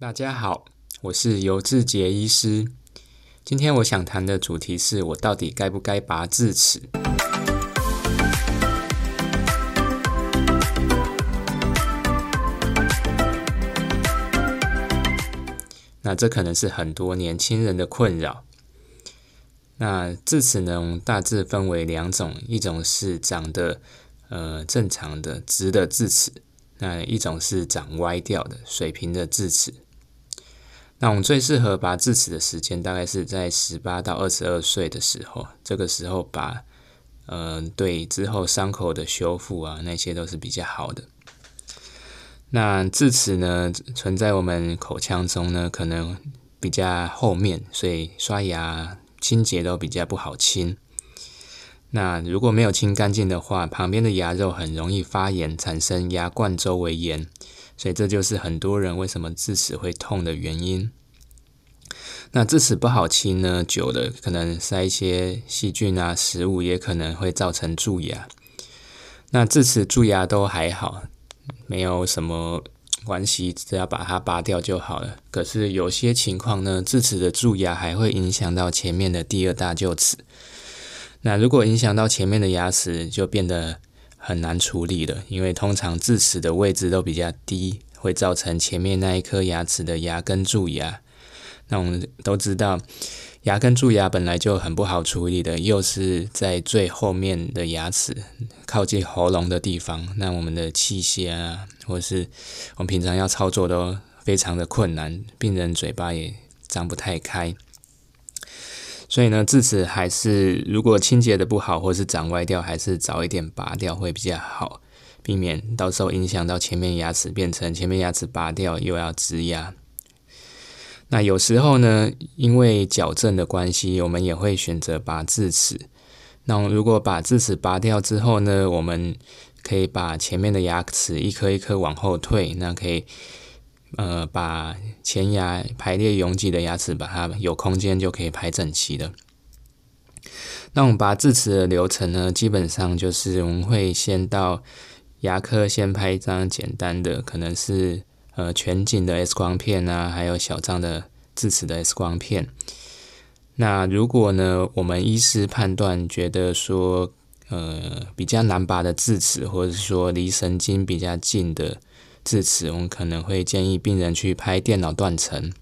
大家好，我是尤志杰医师。今天我想谈的主题是我到底该不该拔智齿？那这可能是很多年轻人的困扰。那智齿呢，大致分为两种，一种是长得呃正常的直的智齿，那一种是长歪掉的水平的智齿。那我们最适合拔智齿的时间，大概是在十八到二十二岁的时候。这个时候拔，呃，对之后伤口的修复啊，那些都是比较好的。那智齿呢，存在我们口腔中呢，可能比较后面，所以刷牙清洁都比较不好清。那如果没有清干净的话，旁边的牙肉很容易发炎，产生牙冠周围炎。所以这就是很多人为什么智齿会痛的原因。那智齿不好清呢，久了可能塞一些细菌啊，食物也可能会造成蛀牙。那智齿蛀牙都还好，没有什么关系，只要把它拔掉就好了。可是有些情况呢，智齿的蛀牙还会影响到前面的第二大臼齿。那如果影响到前面的牙齿，就变得。很难处理的，因为通常智齿的位置都比较低，会造成前面那一颗牙齿的牙根蛀牙。那我们都知道，牙根蛀牙本来就很不好处理的，又是在最后面的牙齿靠近喉咙的地方，那我们的器械啊，或是我们平常要操作都非常的困难，病人嘴巴也张不太开。所以呢，智齿还是如果清洁的不好，或是长歪掉，还是早一点拔掉会比较好，避免到时候影响到前面牙齿，变成前面牙齿拔掉又要植牙。那有时候呢，因为矫正的关系，我们也会选择拔智齿。那如果把智齿拔掉之后呢，我们可以把前面的牙齿一颗一颗往后退，那可以。呃，把前牙排列拥挤的牙齿，把它有空间就可以排整齐的。那我们拔智齿的流程呢，基本上就是我们会先到牙科先拍一张简单的，可能是呃全景的 X 光片啊，还有小张的智齿的 X 光片。那如果呢，我们医师判断觉得说，呃，比较难拔的智齿，或者是说离神经比较近的。至此，我们可能会建议病人去拍电脑断层。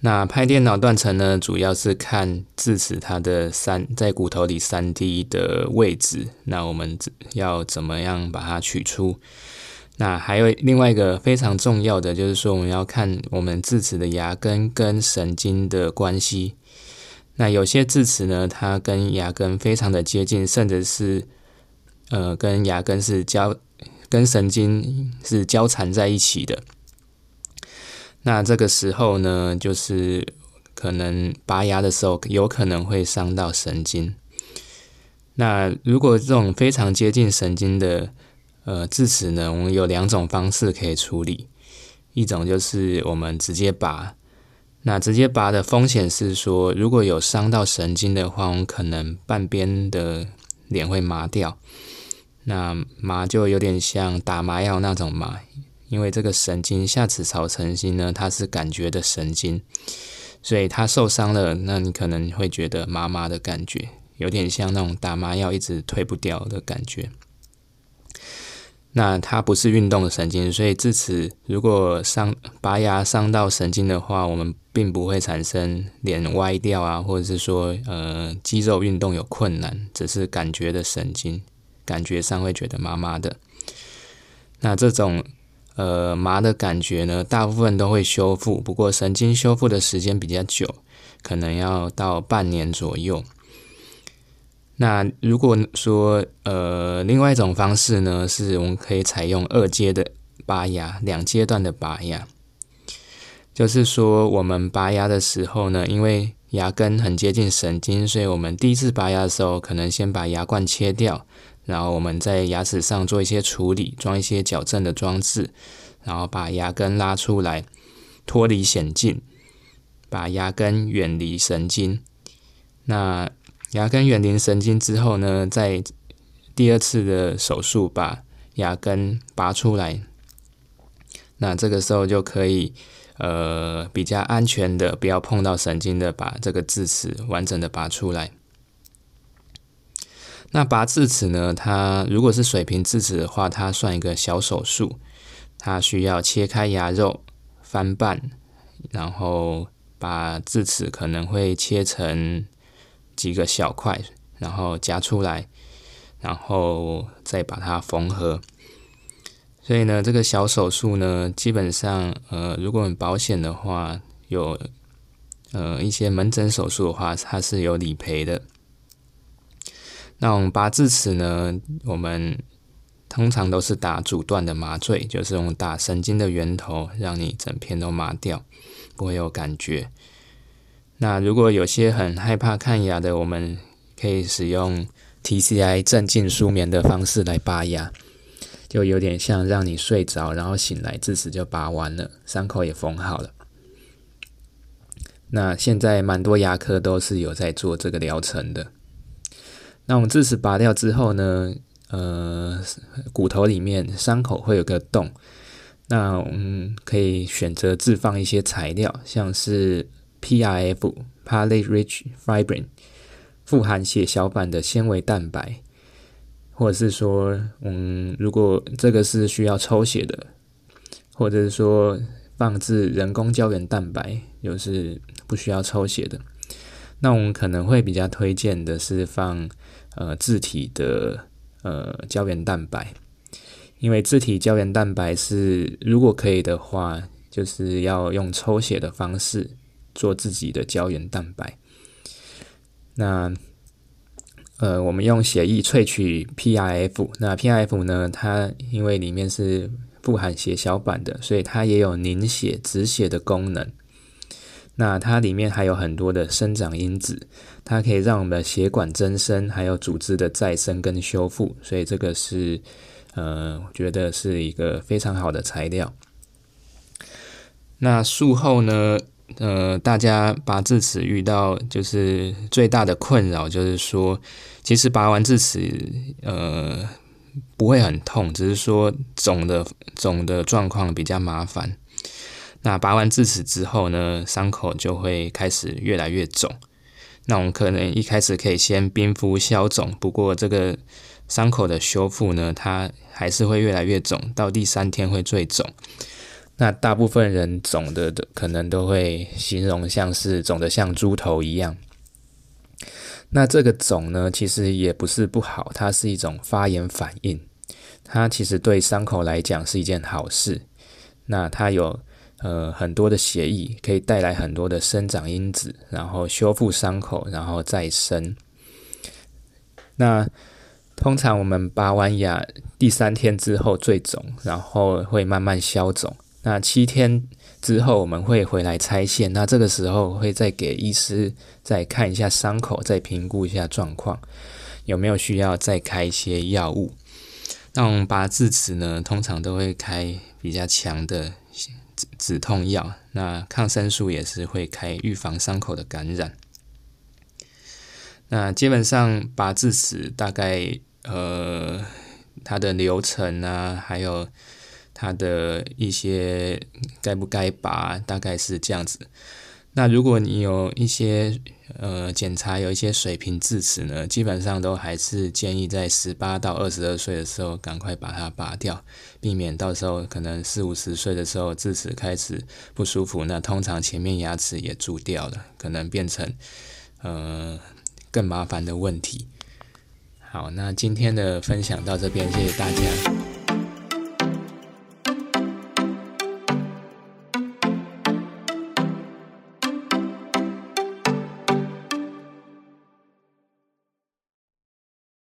那拍电脑断层呢，主要是看智齿它的三在骨头里三 D 的位置。那我们要怎么样把它取出？那还有另外一个非常重要的，就是说我们要看我们智齿的牙根跟神经的关系。那有些智齿呢，它跟牙根非常的接近，甚至是呃跟牙根是交。跟神经是交缠在一起的，那这个时候呢，就是可能拔牙的时候有可能会伤到神经。那如果这种非常接近神经的呃智齿呢，我们有两种方式可以处理，一种就是我们直接拔。那直接拔的风险是说，如果有伤到神经的话，我们可能半边的脸会麻掉。那麻就有点像打麻药那种麻，因为这个神经下齿槽神经呢，它是感觉的神经，所以它受伤了，那你可能会觉得麻麻的感觉，有点像那种打麻药一直退不掉的感觉。那它不是运动的神经，所以智齿如果伤拔牙伤到神经的话，我们并不会产生脸歪掉啊，或者是说呃肌肉运动有困难，只是感觉的神经。感觉上会觉得麻麻的，那这种呃麻的感觉呢，大部分都会修复，不过神经修复的时间比较久，可能要到半年左右。那如果说呃另外一种方式呢，是我们可以采用二阶的拔牙，两阶段的拔牙，就是说我们拔牙的时候呢，因为牙根很接近神经，所以我们第一次拔牙的时候，可能先把牙冠切掉。然后我们在牙齿上做一些处理，装一些矫正的装置，然后把牙根拉出来，脱离险境，把牙根远离神经。那牙根远离神经之后呢，在第二次的手术把牙根拔出来，那这个时候就可以呃比较安全的，不要碰到神经的，把这个智齿完整的拔出来。那拔智齿呢？它如果是水平智齿的话，它算一个小手术，它需要切开牙肉，翻瓣，然后把智齿可能会切成几个小块，然后夹出来，然后再把它缝合。所以呢，这个小手术呢，基本上呃，如果保险的话，有呃一些门诊手术的话，它是有理赔的。那我们拔智齿呢？我们通常都是打阻断的麻醉，就是用打神经的源头，让你整片都麻掉，不会有感觉。那如果有些很害怕看牙的，我们可以使用 TCI 镇静舒眠的方式来拔牙，就有点像让你睡着，然后醒来，智齿就拔完了，伤口也缝好了。那现在蛮多牙科都是有在做这个疗程的。那我们智齿拔掉之后呢？呃，骨头里面伤口会有个洞，那我们可以选择置放一些材料，像是 PRF（Palate-Rich Fibrin） 富含血小板的纤维蛋白，或者是说，嗯，如果这个是需要抽血的，或者是说放置人工胶原蛋白，就是不需要抽血的，那我们可能会比较推荐的是放。呃，自体的呃胶原蛋白，因为自体胶原蛋白是如果可以的话，就是要用抽血的方式做自己的胶原蛋白。那呃，我们用血液萃取 PRF，那 PRF 呢，它因为里面是富含血小板的，所以它也有凝血止血的功能。那它里面还有很多的生长因子，它可以让我们的血管增生，还有组织的再生跟修复，所以这个是呃，我觉得是一个非常好的材料。那术后呢，呃，大家拔智齿遇到就是最大的困扰，就是说，其实拔完智齿，呃，不会很痛，只是说肿的肿的状况比较麻烦。那拔完智齿之后呢，伤口就会开始越来越肿。那我们可能一开始可以先冰敷消肿，不过这个伤口的修复呢，它还是会越来越肿，到第三天会最肿。那大部分人肿的的可能都会形容像是肿的像猪头一样。那这个肿呢，其实也不是不好，它是一种发炎反应，它其实对伤口来讲是一件好事。那它有。呃，很多的血液可以带来很多的生长因子，然后修复伤口，然后再生。那通常我们拔完牙第三天之后最肿，然后会慢慢消肿。那七天之后我们会回来拆线，那这个时候会再给医师再看一下伤口，再评估一下状况，有没有需要再开一些药物。那我们拔智齿呢，通常都会开比较强的。止痛药，那抗生素也是会开预防伤口的感染。那基本上拔智齿大概呃它的流程啊，还有它的一些该不该拔，大概是这样子。那如果你有一些呃检查有一些水平智齿呢，基本上都还是建议在十八到二十二岁的时候赶快把它拔掉，避免到时候可能四五十岁的时候智齿开始不舒服，那通常前面牙齿也蛀掉了，可能变成呃更麻烦的问题。好，那今天的分享到这边，谢谢大家。